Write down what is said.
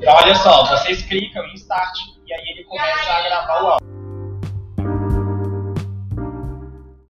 Então olha só, vocês clicam em Start e aí ele começa a.